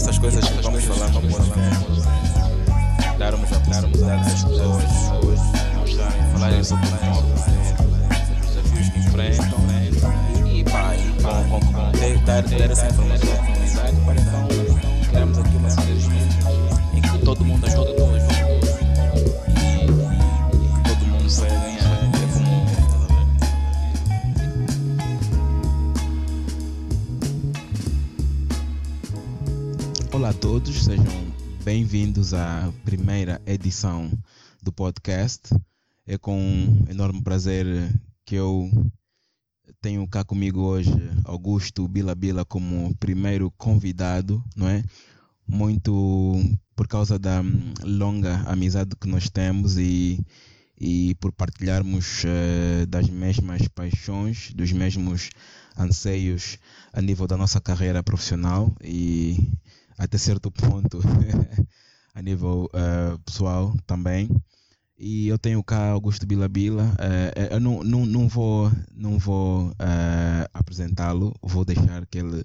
dessas coisas que vamos falar, vamos falar, darmos a darmos às pessoas falarem sobre o os desafios que enfrentam e pá, e pá, dar, ter essa informação à comunidade. Para então criarmos aqui uma sinergia em que todo mundo ajuda todos e, todos, sejam bem-vindos à primeira edição do podcast. É com enorme prazer que eu tenho cá comigo hoje Augusto Bila Bila como primeiro convidado, não é? Muito por causa da longa amizade que nós temos e, e por partilharmos eh, das mesmas paixões, dos mesmos anseios a nível da nossa carreira profissional e até certo ponto a nível eh, pessoal também. E eu tenho cá Augusto Bila Bila. eh, eu não, não, não vou, não vou eh, apresentá-lo, vou deixar que ele,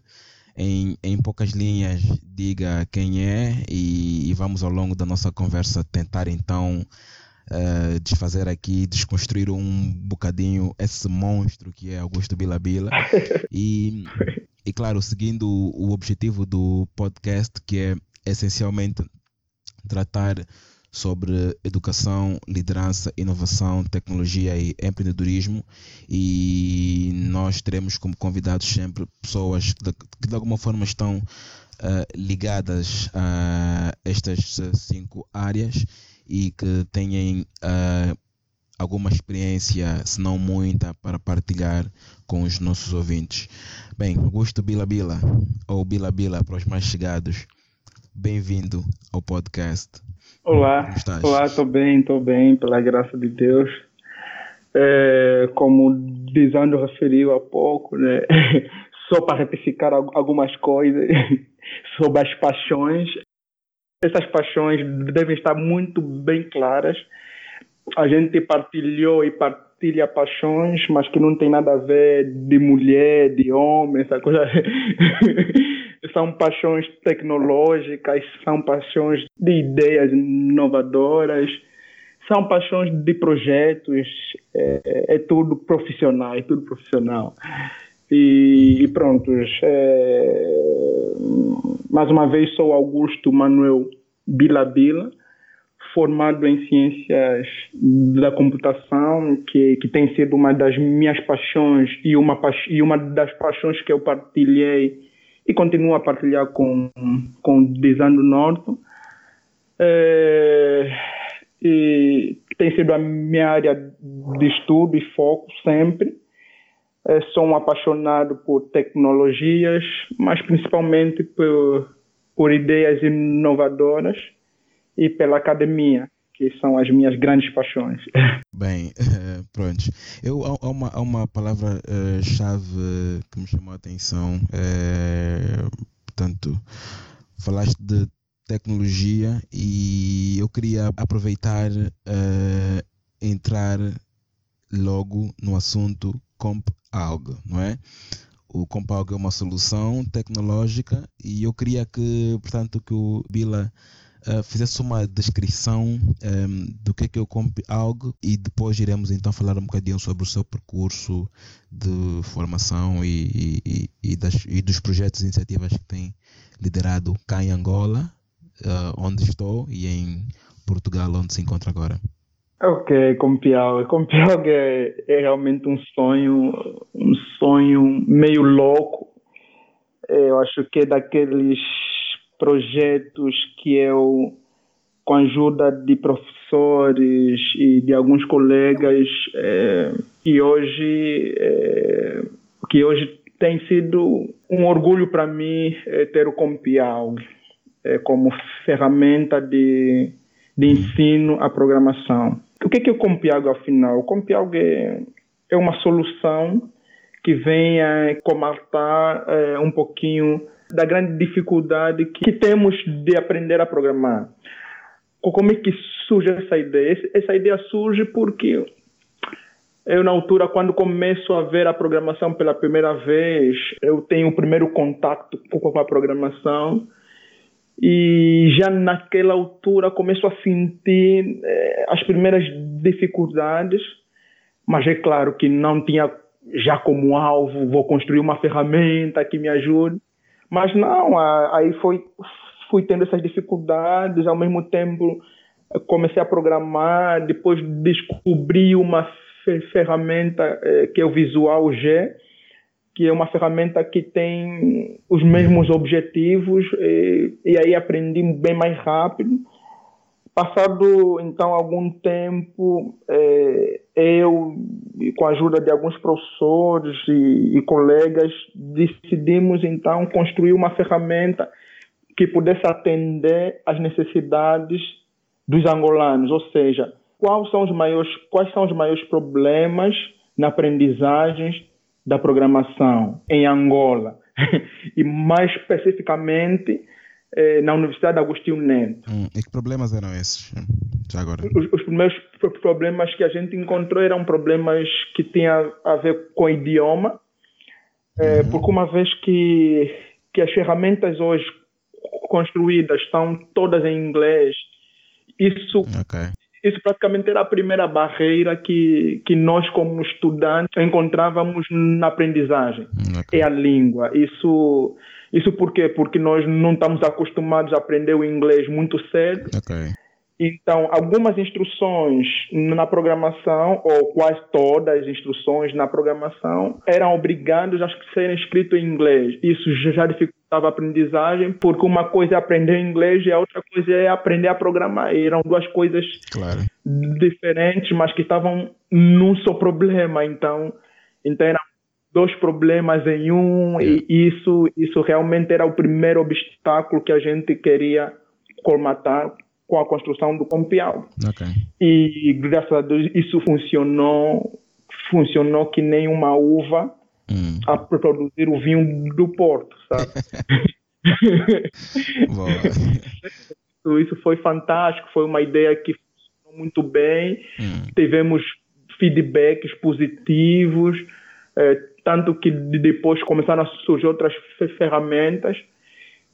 em, em poucas linhas, diga quem é e, e vamos ao longo da nossa conversa tentar então eh, desfazer aqui, desconstruir um bocadinho esse monstro que é Augusto Bila Bila. E, e claro, seguindo o, objetivo do podcast, que é essencialmente tratar sobre educação, liderança, inovação, tecnologia e empreendedorismo. E nós teremos como convidados sempre pessoas de- que de alguma forma estão eh, ligadas a estas cinco áreas e que tenham eh, alguma experiência, se não muita, para partilhar com os nossos ouvintes. Bem, Augusto Bila Bila, ou Bila Bila para os mais chegados, bem-vindo ao podcast. Olá, olá, estou bem, estou bem, pela graça de Deus. É, como o Dizando referiu há pouco, né? só para retificar al- algumas coisas sobre as paixões. Essas paixões devem estar muito bem claras. A gente partilhou e partilha paixões, mas que não tem nada a ver de mulher, de homem, essa coisa. são paixões tecnológicas, são paixões de ideias inovadoras, são paixões de projetos, é, é tudo profissional, é tudo profissional. E, e pronto, é, mais uma vez sou Augusto Manuel Bila Bila, formado em ciências da computação, que, que tem sido uma das minhas paixões e uma, e uma das paixões que eu partilhei e continuo a partilhar com, com o Design do Norte. É, e tem sido a minha área de estudo e foco sempre. É, sou um apaixonado por tecnologias, mas principalmente por, por ideias inovadoras e pela academia, que são as minhas grandes paixões. Bem, eh, pronto. Eu, há, uma, há uma palavra-chave que me chamou a atenção. eh, portanto, falaste de tecnologia e eu queria aproveitar eh, entrar logo no assunto CompAlg, não é? O CompAlg é uma solução tecnológica e eu queria que, portanto, que o Bila eh, fizesse uma descrição em, do que é que é o CompAlg e depois iremos então falar um bocadinho sobre o seu percurso de formação e, e- e- das- e dos projetos e iniciativas que tem liderado cá em Angola, eh, onde estou, e em Portugal, onde se encontra agora. Ok, Compial. Compial é, é realmente um sonho, um sonho meio louco. Eu acho que é daqueles projetos que eu, com a ajuda de professores e de alguns colegas, é, e hoje, é, que hoje tem sido um orgulho para mim é, ter o Compial é, como ferramenta de, de ensino à programação. O que é, que é o Compialgo, afinal? O Compialgo é, é uma solução que vem a é, um pouquinho da grande dificuldade que temos de aprender a programar. Como é que surge essa ideia? Essa ideia surge porque eu, na altura, quando começo a ver a programação pela primeira vez, eu tenho o primeiro contato com a programação e já naquela altura começo a sentir eh, as primeiras dificuldades, mas é claro que não tinha já como alvo, vou construir uma ferramenta que me ajude, mas não, aí foi, fui tendo essas dificuldades, ao mesmo tempo comecei a programar, depois descobri uma ferramenta eh, que é o Visual G, que é uma ferramenta que tem os mesmos objetivos e, e aí aprendi bem mais rápido. Passado então algum tempo, eh, eu, com a ajuda de alguns professores e, e, colegas, decidimos então construir uma ferramenta que pudesse atender às necessidades dos angolanos, ou seja, quais são os maiores, quais são os maiores problemas na aprendizagem da programação em Angola? E mais especificamente eh, na Universidade Agostinho Neto. Hum, e que problemas eram esses? Já agora. Os, os, primeiros problemas que a gente encontrou eram problemas que tinham a ver com o idioma, eh, uhum. porque uma vez que, que as ferramentas hoje construídas estão todas em inglês, isso okay isso praticamente era a primeira barreira que, que nós, como estudantes, encontrávamos na aprendizagem. Okay. É a língua. Isso, isso por quê? Porque nós não estamos acostumados a aprender o inglês muito cedo. Okay. Então, algumas instruções na programação, ou quase todas as instruções na programação, eram obrigadas a serem escritas em inglês. Isso já dificultava a aprendizagem, porque uma coisa é aprender inglês e a outra coisa é aprender a programar. E eram duas coisas claro. diferentes, mas que estavam num só problema. Então, então eram dois problemas em um, e isso, isso realmente era o primeiro obstáculo que a gente queria colmatar com a construção do Compial. Okay. E graças a Deus isso funcionou, funcionou que nem uma uva hum. a produzir o vinho do Porto, sabe? isso, isso foi fantástico, foi uma ideia que funcionou muito bem, hum. tivemos feedbacks positivos, eh, tanto que depois começaram a surgir outras ferramentas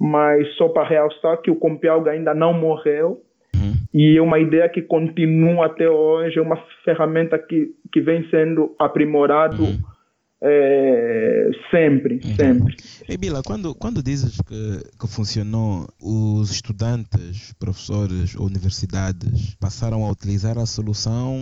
mas só para realçar que o Compialga ainda não morreu uhum. e é uma ideia que continua até hoje, é uma ferramenta que, que vem sendo aprimorado uhum. É, sempre, uhum. sempre. E Bila, quando, quando dizes que, que funcionou, os estudantes, professores, universidades passaram a utilizar a solução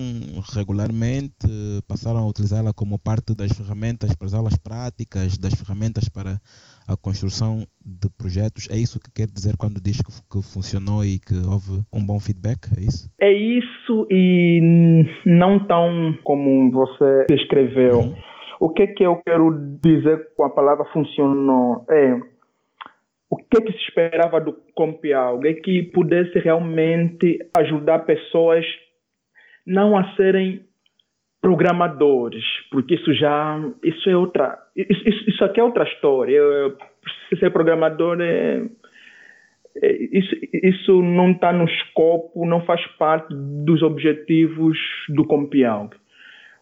regularmente, passaram a utilizá-la como parte das ferramentas para as aulas práticas, das ferramentas para a construção de projetos. É isso que quer dizer quando diz que, que funcionou e que houve um bom feedback? É isso? É isso e não tão como você descreveu. Uhum. O que é que eu quero dizer com a palavra funcionou? É o que, que se esperava do Compial? É que pudesse realmente ajudar pessoas não a serem programadores, porque isso já isso é outra isso, isso, aqui é outra história. Eu, ser programador é, é isso, isso não está no escopo, não faz parte dos objetivos do Compialg.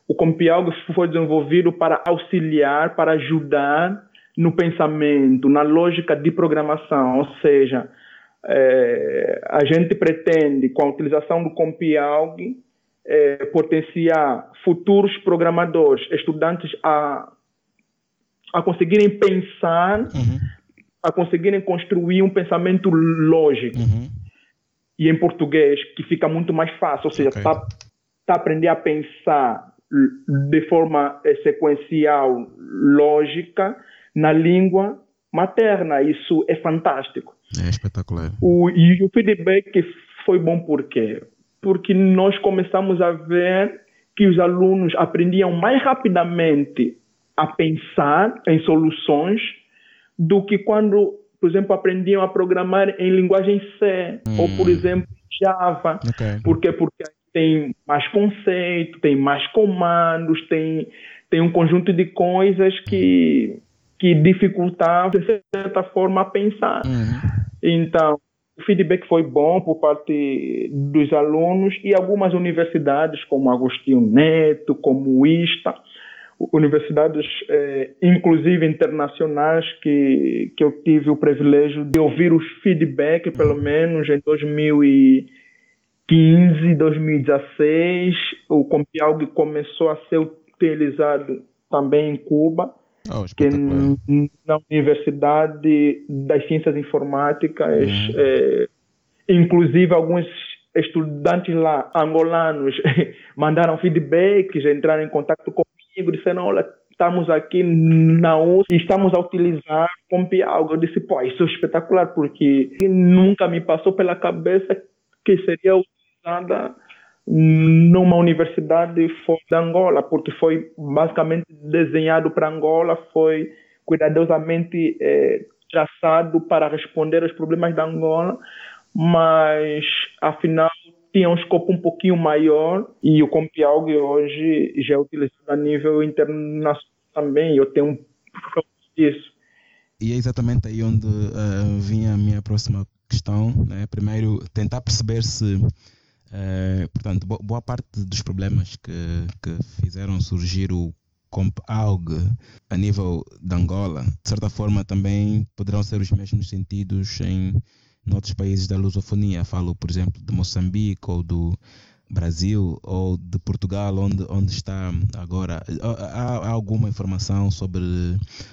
O Compialg foi desenvolvido para auxiliar, para ajudar no pensamento, na lógica de programação, ou seja, é, a gente pretende, com a utilização do Compialg, é, potenciar futuros programadores, estudantes a, a conseguirem pensar, uhum. a conseguirem construir um pensamento lógico. Uhum. E em português, que fica muito mais fácil, ou seja, está okay. tá aprender a pensar de forma é, sequencial, lógica, na língua materna. Isso é fantástico. É espetacular. O, e o feedback foi bom por quê? porque nós começamos a ver que os alunos aprendiam mais rapidamente a pensar em soluções do que quando, por exemplo, aprendiam a programar em linguagem C hum. ou, por exemplo, Java. Okay. Por quê? Porque tem mais conceito, tem mais comandos, tem, tem um conjunto de coisas que, que dificultavam, de certa forma, a pensar. Uhum. Então, o feedback foi bom por parte dos alunos e algumas universidades, como Agostinho Neto, como o ISTA, universidades, eh, inclusive internacionais, que, que eu tive o privilégio de ouvir os feedback, pelo menos em 2015, 2016. O Compialg começou a ser utilizado também em Cuba. Oh, que na Universidade das Ciências Informáticas, Uhum. eh, inclusive alguns estudantes lá, angolanos, mandaram feedbacks, entraram em contato comigo, disseram, olha, estamos aqui na USP e estamos a utilizar Compialgo. Eu disse, pô, isso é espetacular, porque nunca me passou pela cabeça que seria numa universidade fora da Angola, porque foi basicamente desenhado para Angola, foi cuidadosamente eh, traçado para responder aos problemas da Angola, mas afinal tinha um escopo um pouquinho maior e o Compialg hoje já é utilizado a nível internacional também. Eu tenho um disso. E é exatamente aí onde uh, vinha a minha próxima questão. Né? Primeiro, tentar perceber se, uh, portanto, bo boa parte dos problemas que, que fizeram surgir o CompAlg a nível de Angola, de certa forma também poderão ser os mesmos sentidos em, outros países da lusofonia. Falo, por exemplo, de Moçambique ou do Brasil ou de Portugal, onde, onde está agora. Há, há alguma informação sobre,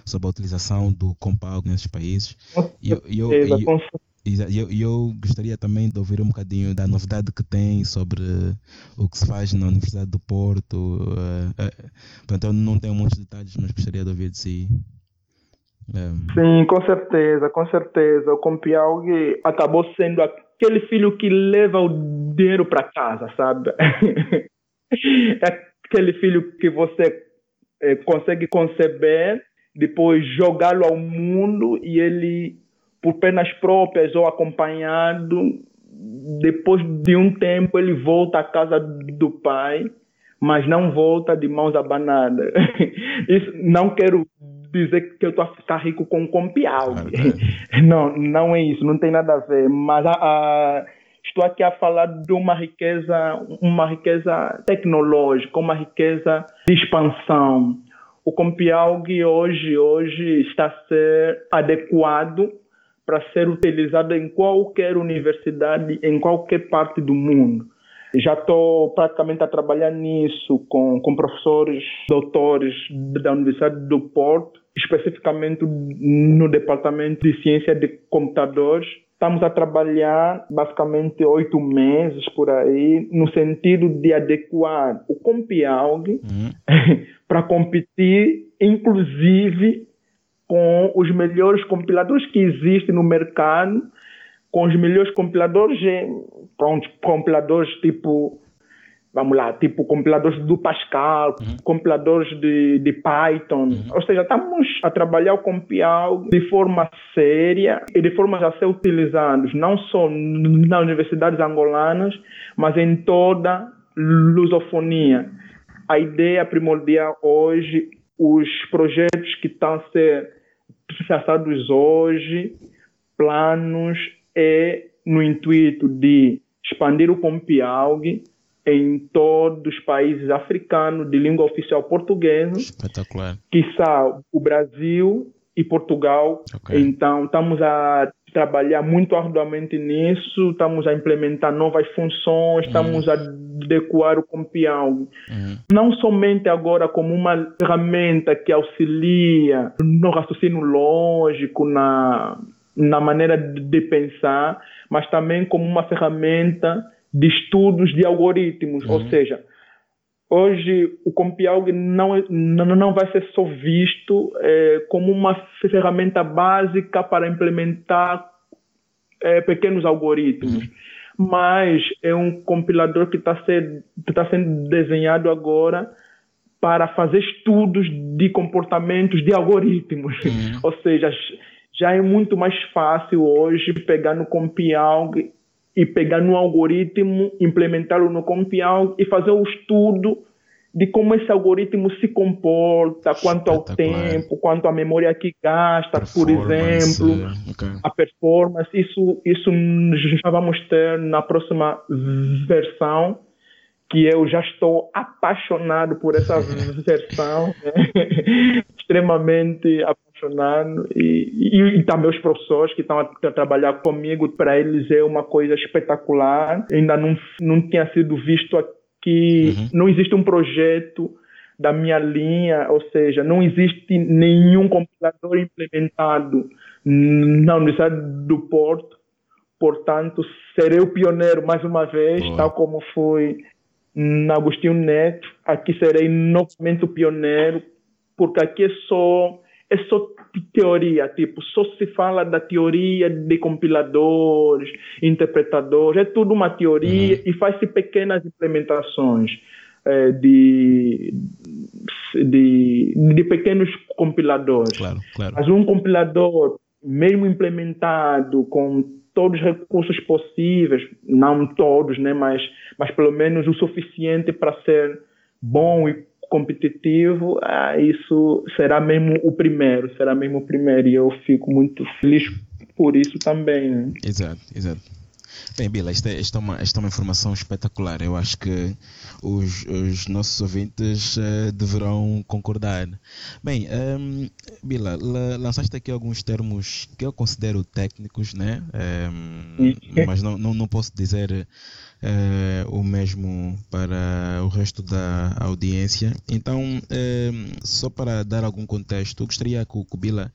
sobre a utilização do Compalg nesses países? Eu, eu, eu, eu, eu, gostaria também de ouvir um bocadinho da novidade que tem sobre o que se faz na Universidade do Porto. Uh, uh, portanto, eu não tenho muitos detalhes, mas gostaria de ouvir de si. Um... Sim, com certeza, com certeza. O Compialg acabou sendo aquele filho que leva o dinheiro para casa, sabe? é aquele filho que você é, consegue conceber, depois jogá-lo ao mundo e ele, por pernas próprias ou acompanhado, depois de um tempo ele volta à casa do pai, mas não volta de mãos abanadas. Isso não quero dizer que eu estou a ficar rico com compial. Claro, não, não é isso, não tem nada a ver. Mas a, a, estou aqui a falar de uma riqueza, uma riqueza tecnológica, uma riqueza de expansão. O Compialg hoje, hoje está a ser adequado para ser utilizado em qualquer universidade, em qualquer parte do mundo. Já estou praticamente a trabalhar nisso com, com professores, doutores da Universidade do Porto, especificamente no Departamento de Ciência de Computadores. Estamos a trabalhar basicamente oito meses por aí, no sentido de adequar o Compialg uhum. para competir, inclusive, com os melhores compiladores que existem no mercado, com os melhores compiladores, pronto, compiladores tipo, vamos lá, tipo compiladores do Pascal, uhum. compiladores de, de Python. Uhum. Ou seja, estamos a trabalhar o Compial de forma séria e de forma a ser utilizados não só nas universidades angolanas, mas em toda lusofonia. A ideia primordial hoje, os projetos que estão a ser traçados hoje, planos é no intuito de expandir o Compialg em todos os países africanos de língua oficial portuguesa, Espetacular. quiçá o Brasil e Portugal. Okay. Então, estamos a trabalhar muito arduamente nisso, estamos a implementar novas funções, estamos uhum. a adequar o Compialg. Uhum. Não somente agora como uma ferramenta que auxilia no raciocínio lógico, na na maneira de pensar, mas também como uma ferramenta de estudos de algoritmos. Uhum. Ou seja, hoje o Compialg não, não, não vai ser só visto é, como uma ferramenta básica para implementar é, pequenos algoritmos. Uhum. Mas é um compilador que está tá sendo desenhado agora para fazer estudos de comportamentos de algoritmos. Uhum. Ou seja, já é muito mais fácil hoje pegar no Compialg e pegar no algoritmo, implementá-lo no Compialg e fazer o estudo de como esse algoritmo se comporta, quanto ao tempo, quanto à memória que gasta, por exemplo, okay. a performance. Isso, isso já vamos ter na próxima versão que eu já estou apaixonado por essa versão, né? extremamente apaixonado e, e, e, também os professores que estão a, a trabalhar comigo para eles é uma coisa espetacular ainda não não tinha sido visto aqui uhum. não existe um projeto da minha linha, ou seja, não existe nenhum compilador implementado na Universidade do Porto, portanto, serei o pioneiro mais uma vez, Boa. tal como foi na Agostinho Neto, aqui serei novamente o pioneiro, porque aqui é só é só teoria, tipo, só se fala da teoria de compiladores, interpretadores, é tudo uma teoria uhum. e faz-se pequenas implementações é, de, de, de, pequenos compiladores. Claro, claro. Mas um compilador, mesmo implementado com todos os recursos possíveis, não todos, né, mas, mas pelo menos o suficiente para ser bom e competitivo, ah, isso será mesmo o primeiro, será mesmo o primeiro e eu fico muito feliz por isso também. Né? Exato, exato. Bem, Bila, esta, esta, é uma, esta é uma informação espetacular. Eu acho que os, os nossos ouvintes uh, deverão concordar. Bem, um, ehm, Bila, lançaste aqui alguns termos que eu considero técnicos, né? Um, ehm, mas não, não, não posso dizer uh, o mesmo para o resto da audiência. Então, ehm, só para dar algum contexto, gostaria que o Bila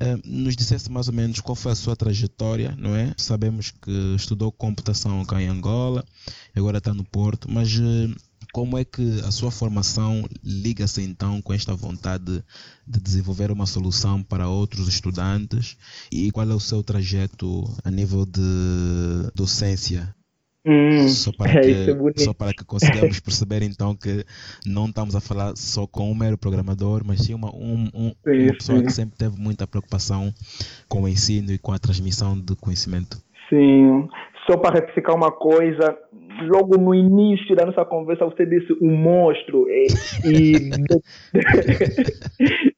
eh, nos dissesse mais ou menos qual foi a sua trajetória, não é? Sabemos que estudou computação cá em Angola, agora está no Porto, mas uh, como é que a sua formação liga-se então com esta vontade de desenvolver uma solução para outros estudantes e qual é o seu trajeto a nível de docência Hum, só, para é, que, é só para que consigamos perceber então que não estamos a falar só com um mero programador, mas sim uma, um, um, sim, uma pessoa sim. que sempre teve muita preocupação com o ensino e com a transmissão de conhecimento. Sim, só para retificar uma coisa, logo no início da nossa conversa você disse um monstro e, e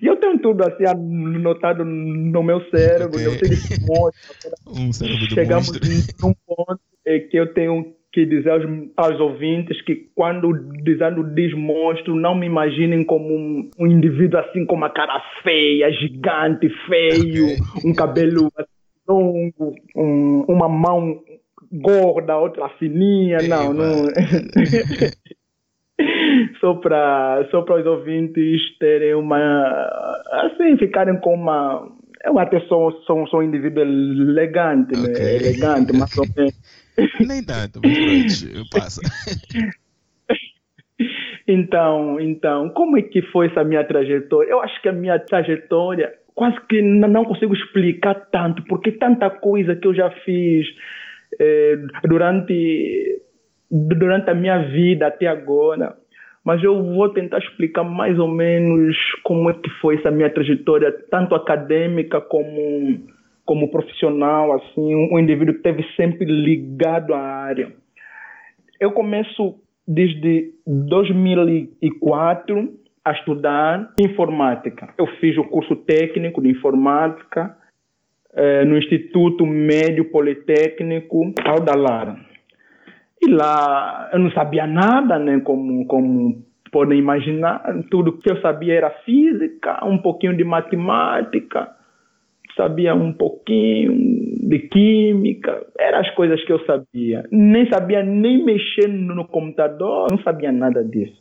E eu tenho tudo assim anotado no meu cérebro, okay. eu tenho esse monstro. Um cérebro Chegamos num ponto é que eu tenho que dizer aos, aos ouvintes que quando dizendo diz monstro, não me imaginem como um, um indivíduo assim com uma cara feia, gigante, feio, um cabelo longo, um, uma mão gorda, outra fininha, não, não. só para só para os ouvintes terem uma assim ficarem com uma é uma pessoa sou, sou um indivíduo elegante né? okay. né elegante mas ou menos nem tanto mas pronto passa então então como é que foi essa minha trajetória? Eu acho que a minha trajetória quase que não consigo explicar tanto porque tanta coisa que eu já fiz eh, durante durante a minha vida até agora. Mas eu vou tentar explicar mais ou menos como é que foi essa minha trajetória, tanto acadêmica como, como profissional, assim, um indivíduo que esteve sempre ligado à área. Eu começo desde 2004 a estudar informática. Eu fiz o curso técnico de informática eh, no Instituto Médio Politécnico Aldalara. E lá eu não sabia nada, né? Como, como podem imaginar, tudo que eu sabia era física, um pouquinho de matemática, sabia um pouquinho de química, eram as coisas que eu sabia. Nem sabia nem mexer no computador, não sabia nada disso.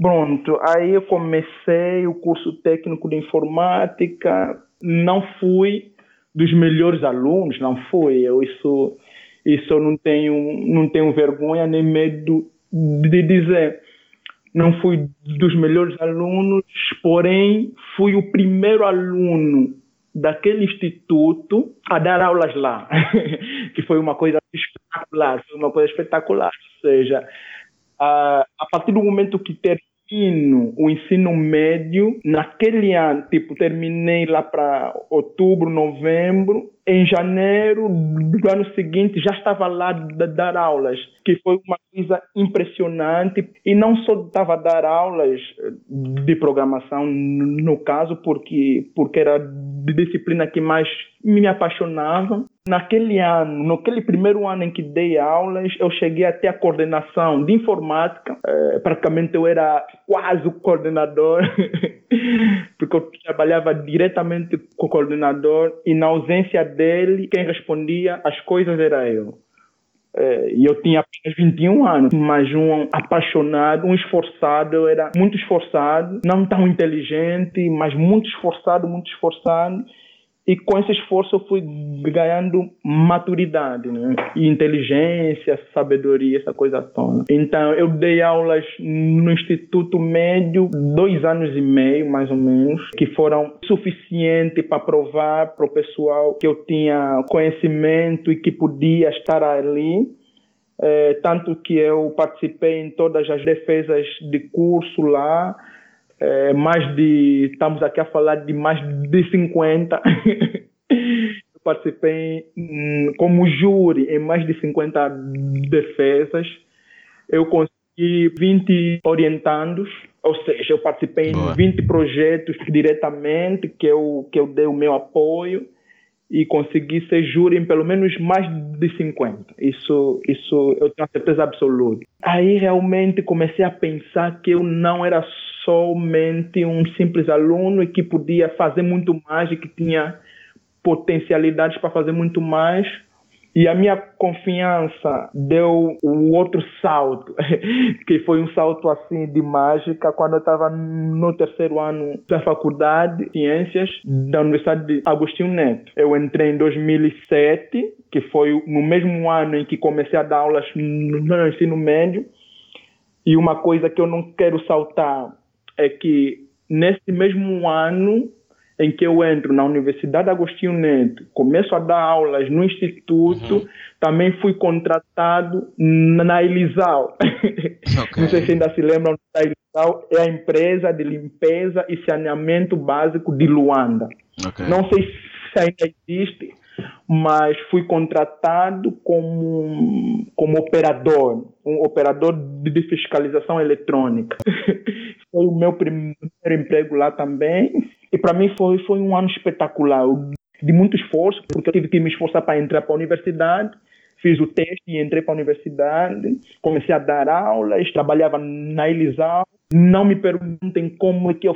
Pronto, aí eu comecei o curso técnico de informática, não fui dos melhores alunos, não fui. Eu isso isso eu não tenho, não tenho vergonha nem medo de dizer. Não fui dos melhores alunos, porém fui o primeiro aluno daquele instituto a dar aulas lá, que foi uma coisa espetacular, foi uma coisa espetacular. Ou seja, a, a partir do momento que termino o ensino médio, naquele ano, tipo, terminei lá para outubro, novembro, em janeiro do ano seguinte já estava lá a dar aulas, que foi uma coisa impressionante. E não só estava a dar aulas de programação, no caso, porque, porque era a disciplina que mais me apaixonava. Naquele ano, naquele primeiro ano em que dei aulas, eu cheguei até a coordenação de informática. É, praticamente eu era quase o coordenador, porque eu trabalhava diretamente com o coordenador e na ausência dele, quem respondia as coisas era eu. É, e eu tinha apenas 21 anos, mas um apaixonado, um esforçado, eu era muito esforçado, não tão inteligente, mas muito esforçado, muito esforçado e com esse esforço eu fui ganhando maturidade, né? E inteligência, sabedoria, essa coisa toda. Então, eu dei aulas no Instituto Médio, dois anos e meio, mais ou menos, que foram suficientes para provar para o pessoal que eu tinha conhecimento e que podia estar ali. É, tanto que eu participei em todas as defesas de curso lá, é, mais de, estamos aqui a falar de mais de 50. Eu participei como júri em mais de 50 defesas. Eu consegui 20 orientandos, ou seja, eu participei Boa. em 20 projetos diretamente que eu, que eu dei o meu apoio e consegui ser júri em pelo menos mais de 50. Isso, isso eu tenho certeza absoluta. Aí realmente comecei a pensar que eu não era somente um simples aluno e que podia fazer muito mais e que tinha potencialidades para fazer muito mais. E a minha confiança deu o outro salto, que foi um salto assim de mágica quando eu estava no terceiro ano da faculdade de ciências da Universidade de Agostinho Neto. Eu entrei em 2007, que foi no mesmo ano em que comecei a dar aulas no ensino médio. E uma coisa que eu não quero saltar é que nesse mesmo ano em que eu entro na Universidade Agostinho Neto, começo a dar aulas no Instituto, uhum. também fui contratado na Elisal. Okay. Não sei se ainda se lembram da Elisal, é a empresa de limpeza e saneamento básico de Luanda. Okay. Não sei se ainda existe, mas fui contratado como, como operador, um operador de fiscalização eletrônica. foi o meu primeiro emprego lá também. E para mim foi, foi um ano espetacular, de muito esforço, porque eu tive que me esforçar para entrar para a universidade. Fiz o teste e entrei para a universidade. Comecei a dar aulas, trabalhava na Elisal. Não me perguntem como é que eu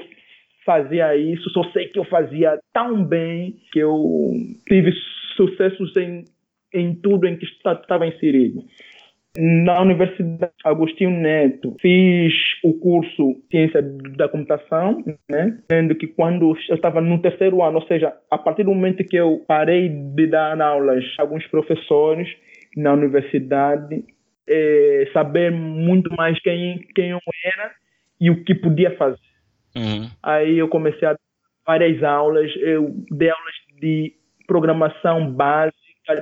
fazia isso, só sei que eu fazia tão bem que eu tive sucessos em, em tudo em que estava inserido. Na Universidade Agostinho Neto, fiz o curso Ciência da Computação, né? Sendo que quando eu estava no terceiro ano, ou seja, a partir do momento que eu parei de dar aulas alguns professores na universidade, é, saber muito mais quem, quem eu era e o que podia fazer. Uhum. Aí eu comecei a dar várias aulas, eu dei aulas de programação básica,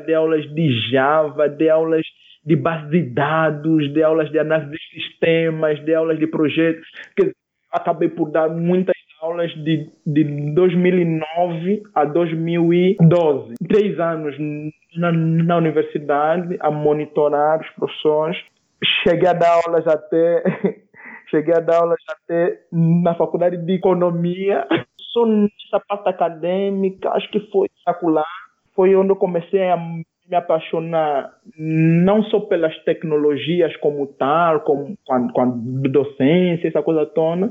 dei aulas de Java, dei aulas de base de dados, de aulas de análise de sistemas, de aulas de projetos. Que acabei por dar muitas aulas de, de 2009 a 2012. Três anos na, na universidade a monitorar os professores. Cheguei a dar aulas até cheguei a dar aulas até na faculdade de economia. Só nessa parte acadêmica, acho que foi espetacular. Foi onde eu comecei a me apaixonar não só pelas tecnologias como tal, como com a, com a docência, essa coisa toda,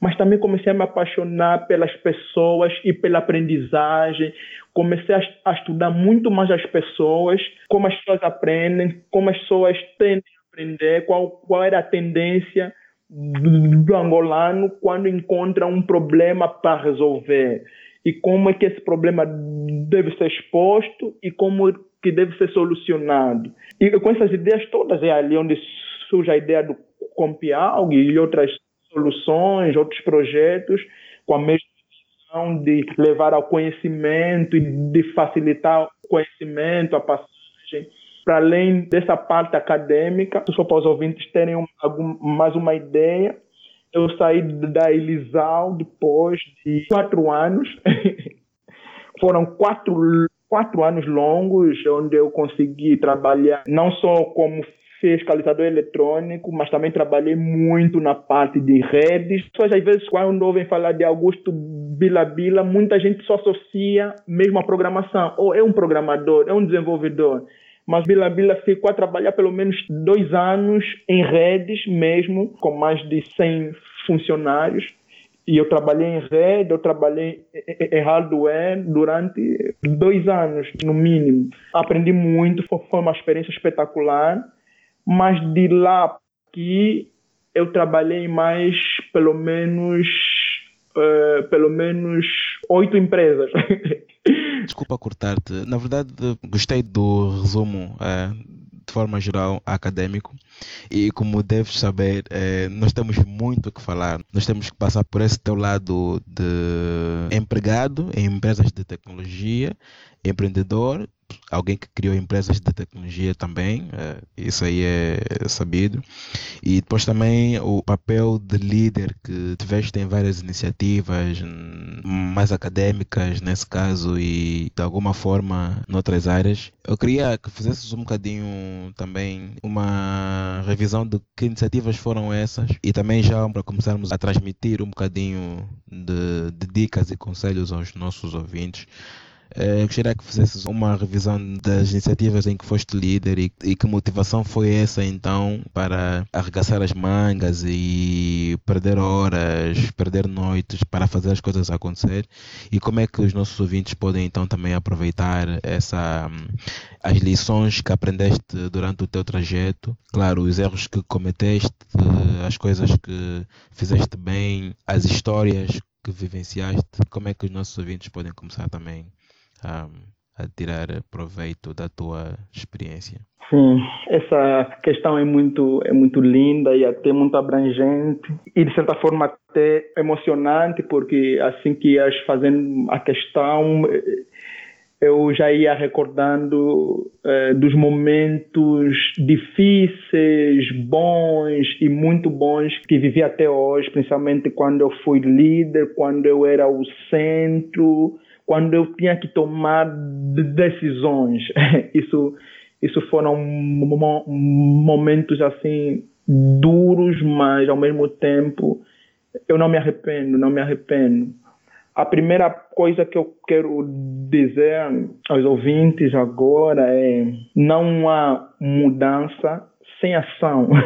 mas também comecei a me apaixonar pelas pessoas e pela aprendizagem. Comecei a, a, estudar muito mais as pessoas, como as pessoas aprendem, como as pessoas tendem a aprender, qual, qual era a tendência do angolano quando encontra um problema para resolver e como é que esse problema deve ser exposto e como que deve ser solucionado. E com essas ideias todas é ali onde surge a ideia do Compialg e outras soluções, outros projetos com a mesma visão de levar ao conhecimento e de facilitar o conhecimento, a passagem para além dessa parte acadêmica, só para os ouvintes terem um, algum, mais uma ideia, eu saí da Elisal depois de quatro anos. Foram quatro quatro anos longos, onde eu consegui trabalhar não só como fiscalizador eletrônico, mas também trabalhei muito na parte de redes. Pessoas, às vezes, quando ouvem falar de Augusto Bilabila, muita gente só associa mesmo a programação. Ou é um programador, é um desenvolvedor. Mas Bilabila ficou a trabalhar pelo menos dois anos em redes mesmo, com mais de 100 funcionários. E eu trabalhei em rede, eu trabalhei em hardware durante dois anos, no mínimo. Aprendi muito, foi uma experiência espetacular mas de lá que eu trabalhei mais pelo menos uh, pelo menos oito empresas. Desculpa cortar-te. Na verdade, gostei do resumo uh, de forma geral acadêmico e como deves saber, uh, nós temos muito o que falar. Nós temos que passar por esse teu lado de empregado em empresas de tecnologia, empreendedor alguém que criou empresas de tecnologia também, é, isso aí é sabido. E depois também o papel de líder que tiveste em várias iniciativas mais acadêmicas nesse caso e de alguma forma noutras áreas. Eu queria que fizesses um bocadinho também uma revisão de que iniciativas foram essas e também já para começarmos a transmitir um bocadinho de, de dicas e conselhos aos nossos ouvintes eu gostaria que fizesses uma revisão das iniciativas em que foste líder e, e, que motivação foi essa então para arregaçar as mangas e perder horas, perder noites para fazer as coisas acontecer? E como é que os nossos ouvintes podem então também aproveitar essa as lições que aprendeste durante o teu trajeto, claro, os erros que cometeste, as coisas que fizeste bem, as histórias que vivenciaste, como é que os nossos ouvintes podem começar também a, a tirar proveito da tua experiência? Sim, essa questão é muito, é muito linda e até muito abrangente e de certa forma até emocionante, porque assim que ias fazendo a questão, eu já ia recordando eh, dos momentos difíceis, bons e muito bons que vivi até hoje, principalmente quando eu fui líder, quando eu era o centro, quando eu tinha que tomar decisões. Isso, isso foram momentos assim duros, mas ao mesmo tempo eu não me arrependo, não me arrependo. A primeira coisa que eu quero dizer aos ouvintes agora é: não há mudança sem ação.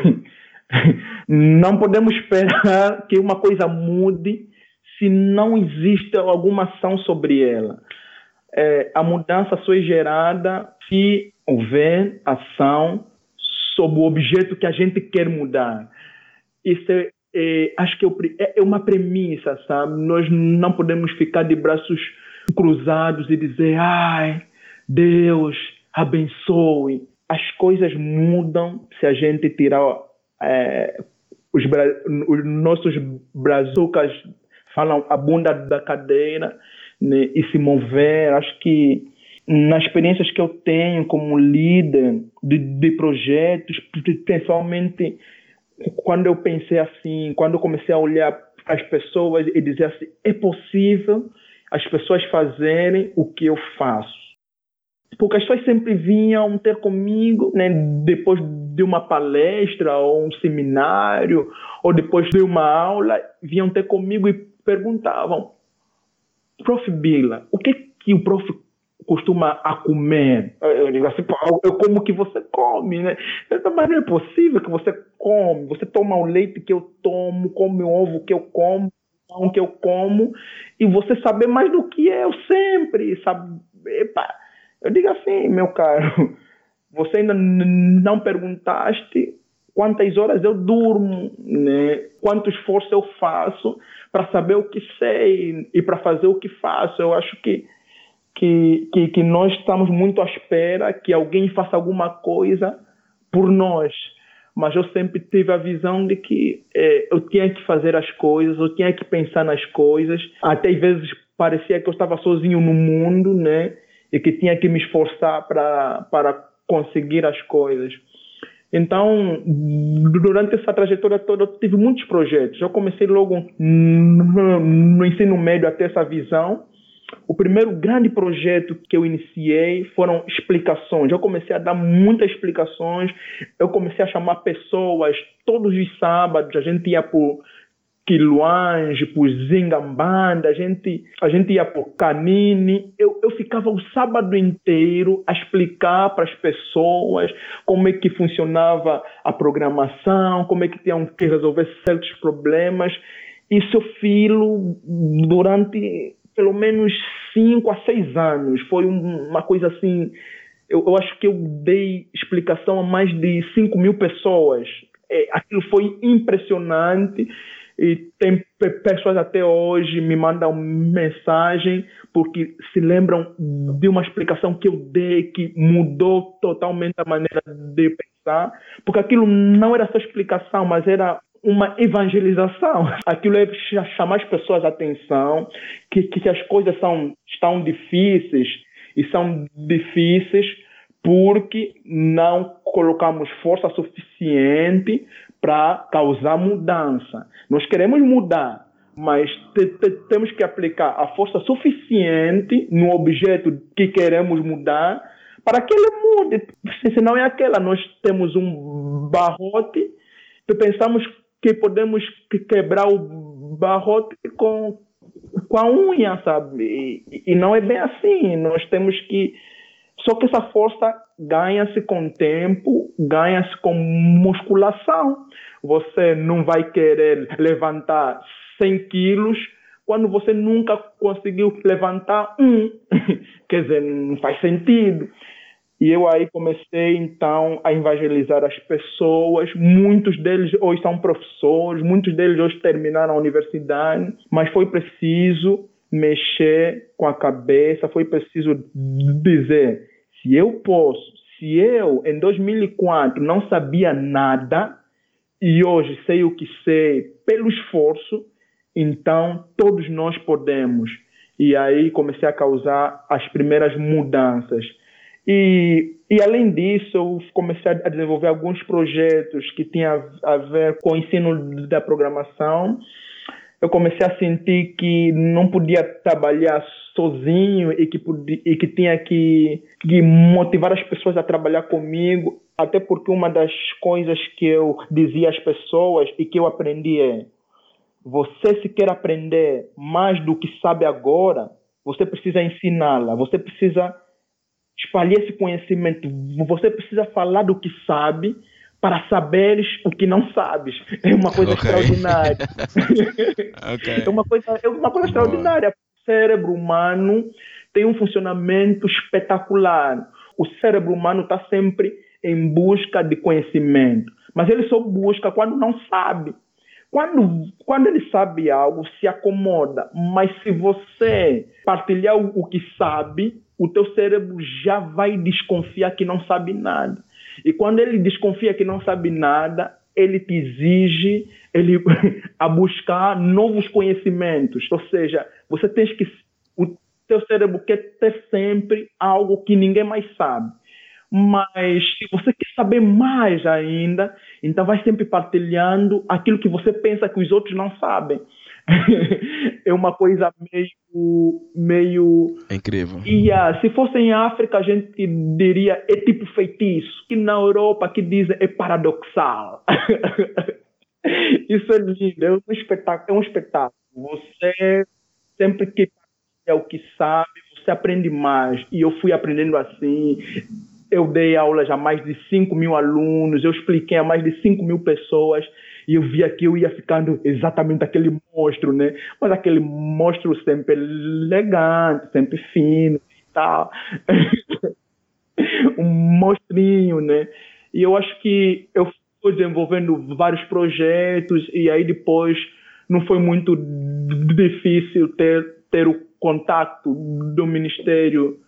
Não podemos esperar que uma coisa mude se não existe alguma ação sobre ela. É, a mudança só é gerada se houver ação sobre o objeto que a gente quer mudar. Isso é, é acho que é, é uma premissa, sabe? Nós não podemos ficar de braços cruzados e dizer, ai, Deus abençoe. As coisas mudam se a gente tirar é, os, os nossos brazucas falam a bunda da cadeira né, e se mover. Acho que nas experiências que eu tenho como líder de, de projetos, principalmente quando eu pensei assim, quando eu comecei a olhar as pessoas e dizer assim, é possível as pessoas fazerem o que eu faço. Porque as pessoas sempre vinham ter comigo, né, depois de uma palestra ou um seminário, ou depois de uma aula, vinham ter comigo e perguntavam, Prof. Bila, o que que o prof costuma a comer? Eu digo assim, eu como que você come, né? Mas não é possível que você come, você toma o leite que eu tomo, come o ovo que eu como, o pão que eu como, e você sabe mais do que eu sempre, sabe? Epa. Eu digo assim, meu caro, você ainda não perguntaste quantas horas eu durmo, né? quanto esforço eu faço para saber o que sei e para fazer o que faço. Eu acho que, que, que, que, nós estamos muito à espera que alguém faça alguma coisa por nós. Mas eu sempre tive a visão de que é, eu tinha que fazer as coisas, eu tinha que pensar nas coisas. Até às vezes parecia que eu estava sozinho no mundo, né? E que tinha que me esforçar para, para conseguir as coisas. Então, durante essa trajetória toda, eu tive muitos projetos. Eu comecei logo no, no ensino médio a ter essa visão o primeiro grande projeto que eu iniciei foram explicações. Eu comecei a dar muitas explicações, eu comecei a chamar pessoas todos os sábados, a gente ia por Quiluange, por Zingambanda, a gente, a gente ia por Canini. Eu, eu ficava o sábado inteiro a explicar para as pessoas como é que funcionava a programação, como é que tinham que resolver certos problemas. Isso eu filo durante pelo menos cinco a seis anos. Foi uma coisa assim. Eu, eu acho que eu dei explicação a mais de 5 mil pessoas. É, aquilo foi impressionante e tem pessoas até hoje me mandam mensagem porque se lembram de uma explicação que eu dei que mudou totalmente a maneira de pensar, porque aquilo não era só explicação, mas era uma evangelização. Aquilo é chamar as pessoas a atenção que, que as coisas são, estão difíceis e são difíceis porque não colocamos força suficiente para causar mudança. Nós queremos mudar, mas te, te, temos que aplicar a força suficiente no objeto que queremos mudar para que ele mude. Se não é aquela, nós temos um barrote, pensamos que podemos quebrar o barrote com, com a unha, sabe? E, e não é bem assim. Nós temos que. Só que essa força ganha-se com tempo, ganha-se com musculação. Você não vai querer levantar 100 quilos quando você nunca conseguiu levantar um. Quer dizer, não faz sentido. E eu aí comecei então a evangelizar as pessoas. Muitos deles hoje são professores, muitos deles hoje terminaram a universidade, mas foi preciso mexer com a cabeça, foi preciso dizer: se eu posso, se eu em 2004 não sabia nada e hoje sei o que sei pelo esforço, então todos nós podemos. E aí comecei a causar as primeiras mudanças. E, e além disso, eu comecei a desenvolver alguns projetos que tinham a ver com o ensino da programação. Eu comecei a sentir que não podia trabalhar sozinho e que, e que tinha que, que motivar as pessoas a trabalhar comigo. Até porque uma das coisas que eu dizia às pessoas e que eu aprendi é: você se quer aprender mais do que sabe agora, você precisa ensiná-la, você precisa espalhar esse conhecimento. Você precisa falar do que sabe para saberes o que não sabes. É uma coisa okay. extraordinária. okay. É uma coisa, é uma coisa extraordinária. Cérebro humano tem um funcionamento espetacular. O cérebro humano está sempre em busca de conhecimento, mas ele só busca quando não sabe. Quando, quando ele sabe algo, se acomoda. Mas se você partilhar o, o que sabe, o teu cérebro já vai desconfiar que não sabe nada. E quando ele desconfia que não sabe nada, ele te exige ele, a buscar novos conhecimentos. Ou seja, você tem que. O teu cérebro quer ter sempre algo que ninguém mais sabe. Mas se você quer saber mais ainda, então vai sempre partilhando aquilo que você pensa que os outros não sabem. É uma coisa meio. meio é incrível. E uh, se fosse em África, a gente diria é tipo feitiço. E na Europa, que dizem é paradoxal. Isso é lindo, é um espetáculo. É um espetáculo. Você sempre que é o que sabe, você aprende mais. E eu fui aprendendo assim. Eu dei aulas a mais de 5 mil alunos, eu expliquei a mais de 5 mil pessoas e eu via que eu ia ficando exatamente aquele monstro, né? Mas aquele monstro sempre elegante, sempre fino e tal. um monstrinho, né? E eu acho que eu fui desenvolvendo vários projetos e aí depois não foi muito difícil ter, ter o contato do Ministério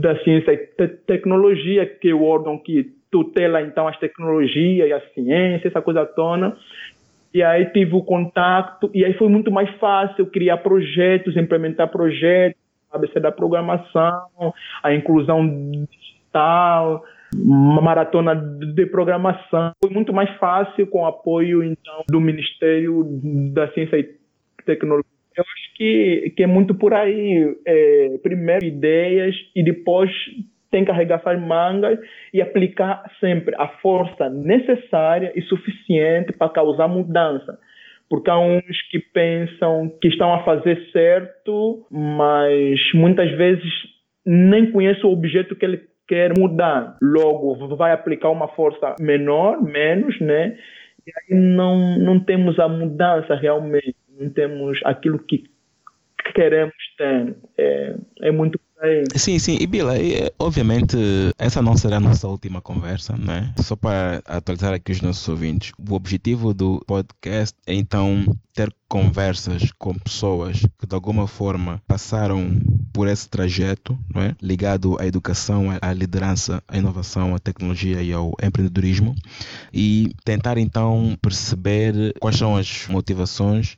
da Ciência e te Tecnologia, que é o órgão que tutela então as tecnologias a ciência, essa coisa toda. E aí tive o contato, e aí foi muito mais fácil criar projetos, implementar projetos, ABC da programação, a inclusão digital, uma maratona de programação. Foi muito mais fácil com o apoio então do Ministério da Ciência e Tecnologia. Eu acho que, que é muito por aí. É, primeiro ideias e depois tem que arregaçar mangas e aplicar sempre a força necessária e suficiente para causar mudança. Porque há uns que pensam que estão a fazer certo, mas muitas vezes nem conhecem o objeto que ele quer mudar. Logo, vai aplicar uma força menor, menos, né? E aí não, não temos a mudança realmente, não temos aquilo que queremos ter. É, é muito Sim, sim. E Bila, obviamente essa não será a nossa última conversa, né? Só para atualizar aqui os nossos ouvintes. O objetivo do podcast é então ter conversas com pessoas que de alguma forma passaram por esse trajeto, não é? Ligado à educação, à liderança, à inovação, à tecnologia e ao empreendedorismo e tentar então perceber quais são as motivações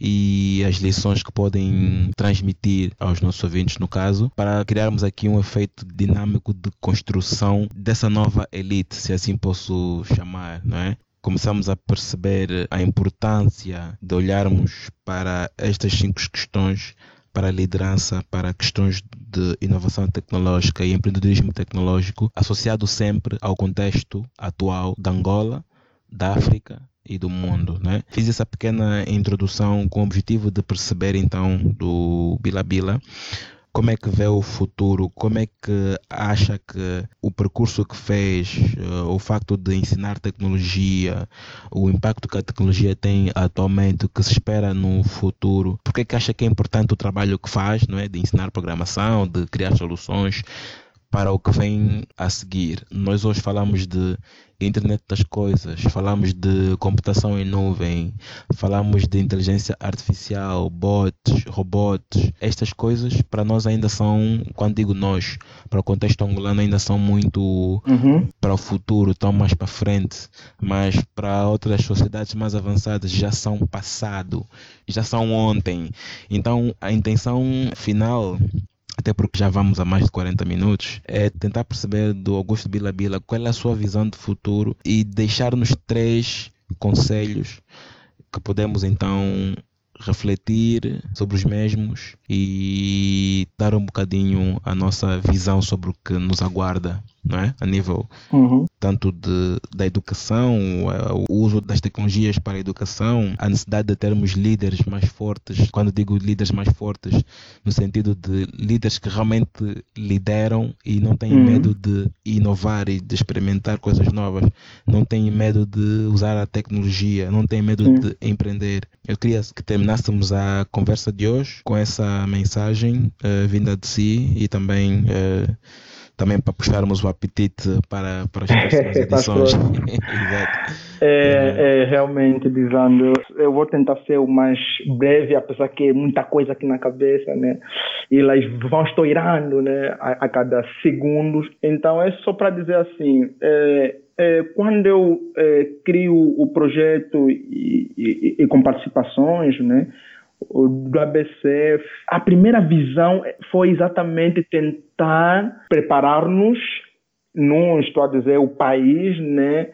e as lições que podem transmitir aos nossos ouvintes, no caso, para criarmos aqui um efeito dinâmico de construção dessa nova elite, se assim posso chamar, não é? Começamos a perceber a importância de olharmos para estas cinco questões para a liderança, para questões de inovação tecnológica e empreendedorismo tecnológico, associado sempre ao contexto atual da Angola, da África e do mundo. Né? Fiz essa pequena introdução com o objetivo de perceber então do Bila Bila como é que vê o futuro, como é que acha que o percurso que fez, uh, o facto de ensinar tecnologia, o impacto que a tecnologia tem atualmente, o que se espera no futuro, porque é que acha que é importante o trabalho que faz, não é, de ensinar programação, de criar soluções para o que vem a seguir. Nós hoje falamos de internet das coisas, falamos de computação em nuvem, falamos de inteligência artificial, bots, robots. Estas coisas para nós ainda são, quando digo nós, para o contexto angolano ainda são muito uhum. para o futuro, estão mais para frente, mas para outras sociedades mais avançadas já são passado, já são ontem. Então a intenção final até porque já vamos a mais de 40 minutos, é tentar perceber do Augusto Bila Bila qual é a sua visão de futuro e deixar-nos três conselhos que podemos então refletir sobre os mesmos e dar um bocadinho a nossa visão sobre o que nos aguarda não é? a nível uhum. tanto de, da educação, o uso das tecnologias para a educação, a necessidade de termos líderes mais fortes. Quando digo líderes mais fortes, no sentido de líderes que realmente lideram e não têm uhum. medo de inovar e de experimentar coisas novas, não têm medo de usar a tecnologia, não têm medo uhum. de empreender. Eu queria que terminássemos a conversa de hoje com essa mensagem uh, vinda de si e também. Uh, também para puxarmos o apetite para, para as próximas edições. é, é, realmente, Lisandro, eu vou tentar ser o mais breve, apesar que é muita coisa aqui na cabeça, né? E elas vão estourando, né? A, a cada segundo. Então, é só para dizer assim, é, é, quando eu é, crio o projeto e, e, e com participações, né? Do ABC, a primeira visão foi exatamente tentar preparar-nos, não estou a dizer o país, né,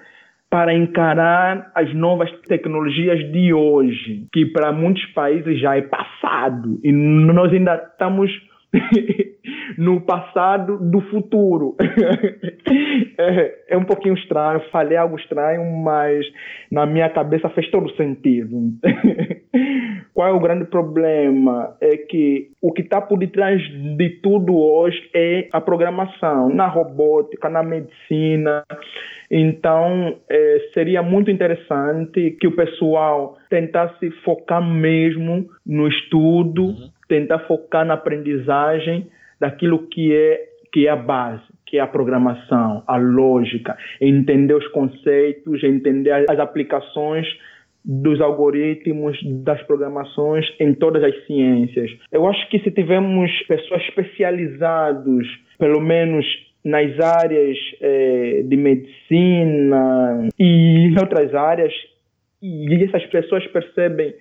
para encarar as novas tecnologias de hoje, que para muitos países já é passado. E nós ainda estamos no passado do futuro. é, é, um pouquinho estranho, falei algo estranho, mas na minha cabeça fez todo sentido. Qual é o grande problema? É que o que está por detrás de tudo hoje é a programação, na robótica, na medicina. Então, é, seria muito interessante que o pessoal tentasse focar mesmo no estudo, uhum. Tentar focar na aprendizagem daquilo que é, que é a base, que é a programação, a lógica, entender os conceitos, entender as aplicações dos algoritmos, das programações em todas as ciências. Eu acho que se tivermos pessoas especializadas, pelo menos nas áreas eh, de medicina e em outras áreas, e essas pessoas percebem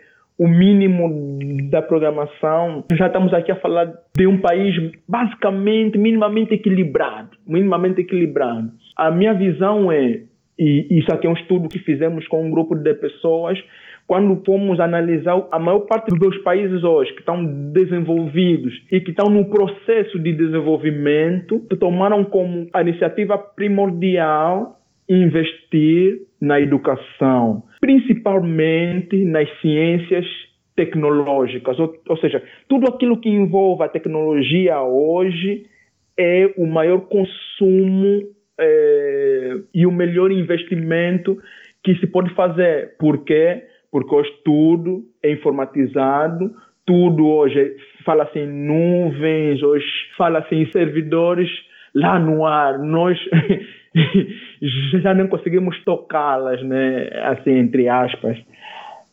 o mínimo da programação, já estamos aqui a falar de um país basicamente minimamente equilibrado, minimamente equilibrado. A minha visão é E isso aqui é um estudo que fizemos com um grupo de pessoas. Quando fomos analisar a maior parte dos países hoje que estão desenvolvidos e que estão no processo de desenvolvimento, tomaram como a iniciativa primordial investir na educação, principalmente nas ciências tecnológicas, ou, ou seja, tudo aquilo que envolve a tecnologia hoje é o maior consumo é, e o melhor investimento que se pode fazer. Por quê? Porque hoje tudo é informatizado, tudo hoje fala-se em nuvens, hoje fala-se em servidores lá no ar. Nós já não conseguimos tocá-las, né? assim, entre aspas.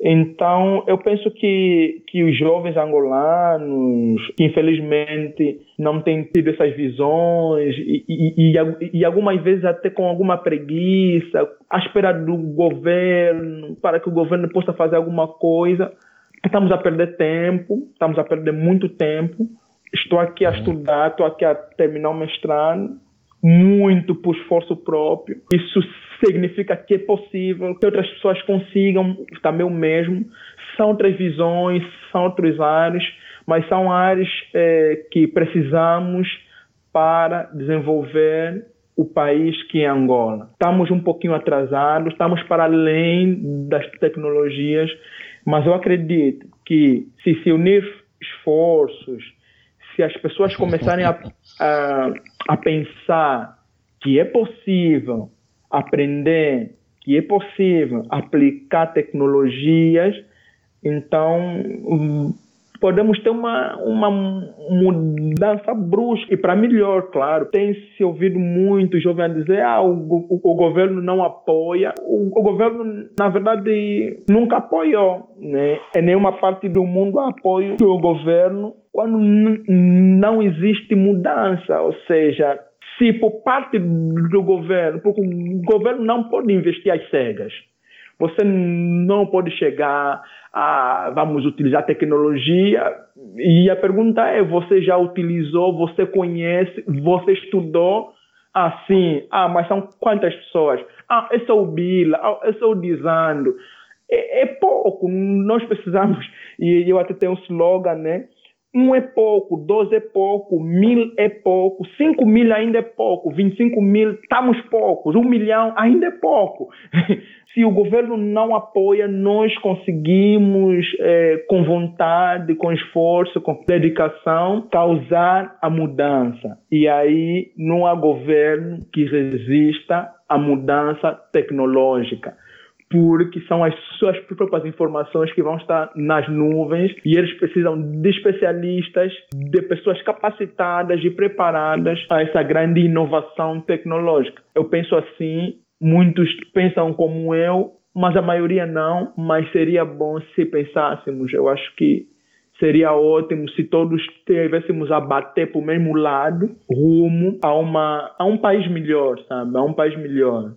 Então, eu penso que, que os jovens angolanos, que infelizmente não têm tido essas visões e, e, e, e, algumas vezes até com alguma preguiça, à espera do governo, para que o governo possa fazer alguma coisa, estamos a perder tempo, estamos a perder muito tempo. Estou aqui a uhum. estudar, estou aqui a terminar o mestrado, muito por esforço próprio. Isso significa que é possível que outras pessoas consigam também o mesmo. São outras visões, são outros áreas, mas são áreas é, que precisamos para desenvolver o país que é Angola. Estamos um pouquinho atrasados, estamos para além das tecnologias, mas eu acredito que se se unir esforços, se as pessoas começarem a, a, a pensar que é possível aprender que é possível aplicar tecnologias, então podemos ter uma, uma mudança brusca e para melhor, claro. Tem se ouvido muito jovens dizer ah, o, o, o governo não apoia. O, o, governo, na verdade, nunca apoiou. Né? Em nenhuma parte do mundo apoia o governo quando não existe mudança, ou seja, se por parte do governo, porque o governo não pode investir às cegas. Você não pode chegar a, vamos utilizar tecnologia, e a pergunta é, você já utilizou, você conhece, você estudou? Assim, ah, mas são quantas pessoas? Ah, esse é o Bila, ah, esse é o Dizando. É, é pouco, nós precisamos, e eu até tenho um slogan, né? Um é pouco, dois é pouco, mil é pouco, cinco mil ainda é pouco, vinte e cinco mil estamos poucos, um milhão ainda é pouco. Se o governo não apoia, nós conseguimos, é, com vontade, com esforço, com dedicação, causar a mudança. E aí não há governo que resista à mudança tecnológica porque são as suas próprias informações que vão estar nas nuvens e eles precisam de especialistas, de pessoas capacitadas e preparadas a essa grande inovação tecnológica. Eu penso assim, muitos pensam como eu, mas a maioria não, mas seria bom se pensássemos. Eu acho que seria ótimo se todos estivéssemos a bater para o mesmo lado, rumo a, uma, a um país melhor, sabe? A um país melhor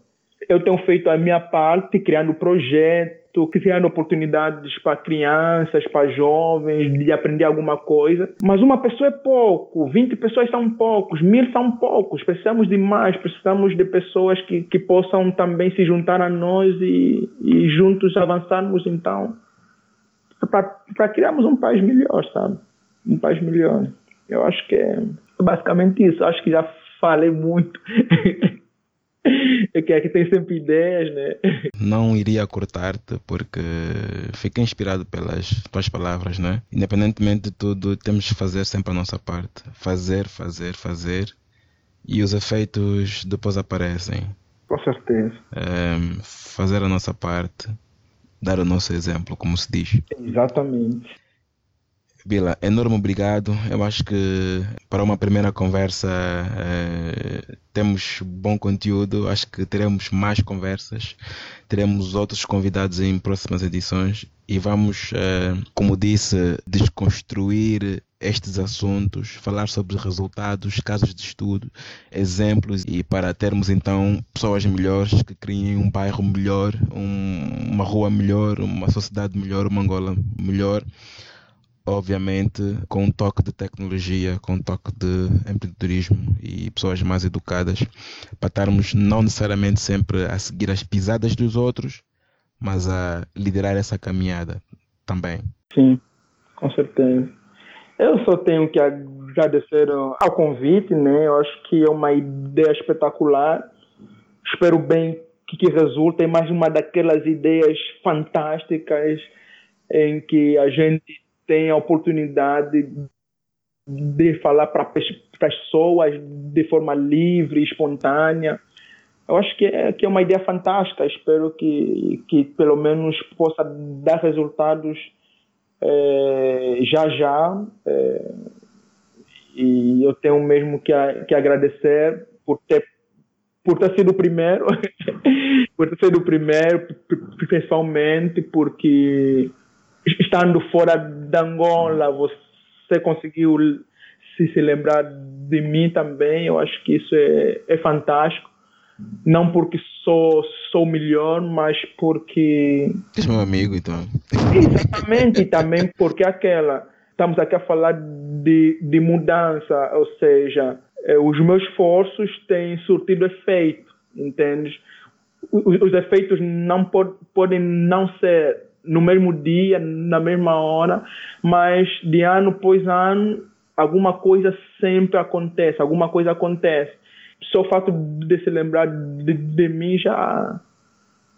eu tenho feito a minha parte, criando projeto, criando oportunidades para crianças, para jovens, de aprender alguma coisa. Mas uma pessoa é pouco, 20 pessoas são poucos, mil são poucos. Precisamos de mais, precisamos de pessoas que, que possam também se juntar a nós e, e juntos avançarmos, então, para criarmos um país melhor, sabe? Um país melhor. Eu acho que é basicamente isso. Acho que já falei muito. É que aqui tem sempre ideias, né? Não iria cortar-te porque fiquei inspirado pelas tuas palavras, né? Independentemente de tudo, temos que fazer sempre a nossa parte. Fazer, fazer, fazer. E os efeitos depois aparecem. Com certeza. É, fazer a nossa parte, dar o nosso exemplo, como se diz. Exatamente. Bila, enorme obrigado. Eu acho que para uma primeira conversa eh, temos bom conteúdo. Acho que teremos mais conversas, teremos outros convidados em próximas edições e vamos, eh, como disse, desconstruir estes assuntos, falar sobre resultados, casos de estudo, exemplos e para termos então pessoas melhores que criem um bairro melhor, um, uma rua melhor, uma sociedade melhor, uma Angola melhor obviamente com um toque de tecnologia, com um toque de empreendedorismo e pessoas mais educadas, para estarmos não necessariamente sempre a seguir as pisadas dos outros, mas a liderar essa caminhada também. Sim, com certeza. Eu só tenho que agradecer ao convite, né? Eu acho que é uma ideia espetacular. Espero bem que, que resulte mais uma daquelas ideias fantásticas em que a gente tem a oportunidade de falar para pessoas de forma livre, espontânea. Eu acho que é, que é uma ideia fantástica. Espero que, que pelo menos possa dar resultados é, já já. É, e eu tenho mesmo que, que agradecer por ter por ter sido o primeiro, por ter sido o primeiro, principalmente porque estando fora da Angola, você conseguiu se, se lembrar de mim também. Eu acho que isso é, é fantástico. Não porque sou, sou melhor, mas porque. És meu amigo, então. Exatamente, e também porque aquela. Estamos aqui a falar de, de mudança, ou seja, eh, os meus esforços têm surtido efeito, entende? Os, os efeitos não pod, podem não ser no mesmo dia, na mesma hora, mas de ano após ano, alguma coisa sempre acontece, alguma coisa acontece. Só o fato de se lembrar de, de mim já,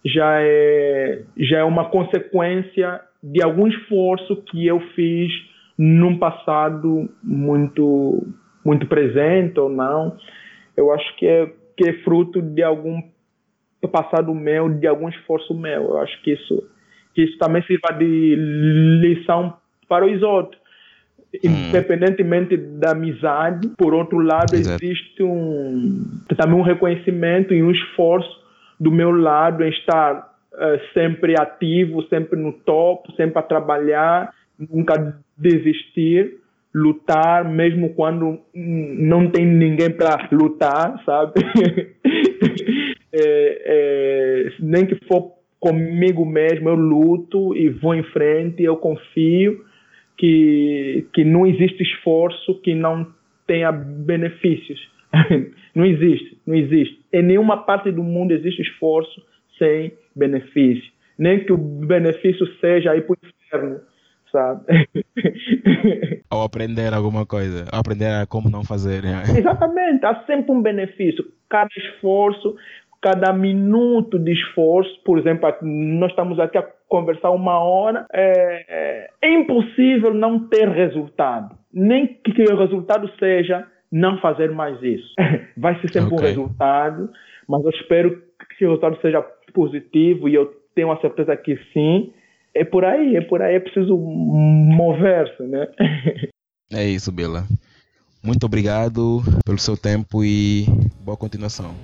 já, é, já é uma consequência de algum esforço que eu fiz num passado muito, muito presente ou não. Eu acho que é, que é fruto de algum passado meu, de algum esforço meu. Eu acho que isso que isso também sirva de lição para os outros. Hum. Independentemente da amizade, por outro lado, Exato. existe um, também um reconhecimento e um esforço do meu lado em estar uh, sempre ativo, sempre no topo, sempre a trabalhar, nunca desistir, lutar, mesmo quando não tem ninguém para lutar, sabe? é, é, nem que for comigo mesmo, eu luto e vou em frente, eu confio que, que não existe esforço que não tenha benefícios. não existe, não existe. Em nenhuma parte do mundo existe esforço sem benefício. Nem que o benefício seja ir para o inferno, sabe? Ao aprender alguma coisa, ao aprender como não fazer. Né? Exatamente, há sempre um benefício. Cada esforço cada minuto de esforço, por exemplo, nós estamos aqui a conversar uma hora, é, é, é impossível não ter resultado. Nem que o resultado seja não fazer mais isso. Vai ser sempre okay. um resultado, mas eu espero que o resultado seja positivo e eu tenho a certeza que sim. É por aí, é por aí, é preciso mover-se, né? É isso, Bela. Muito obrigado pelo seu tempo e boa continuação.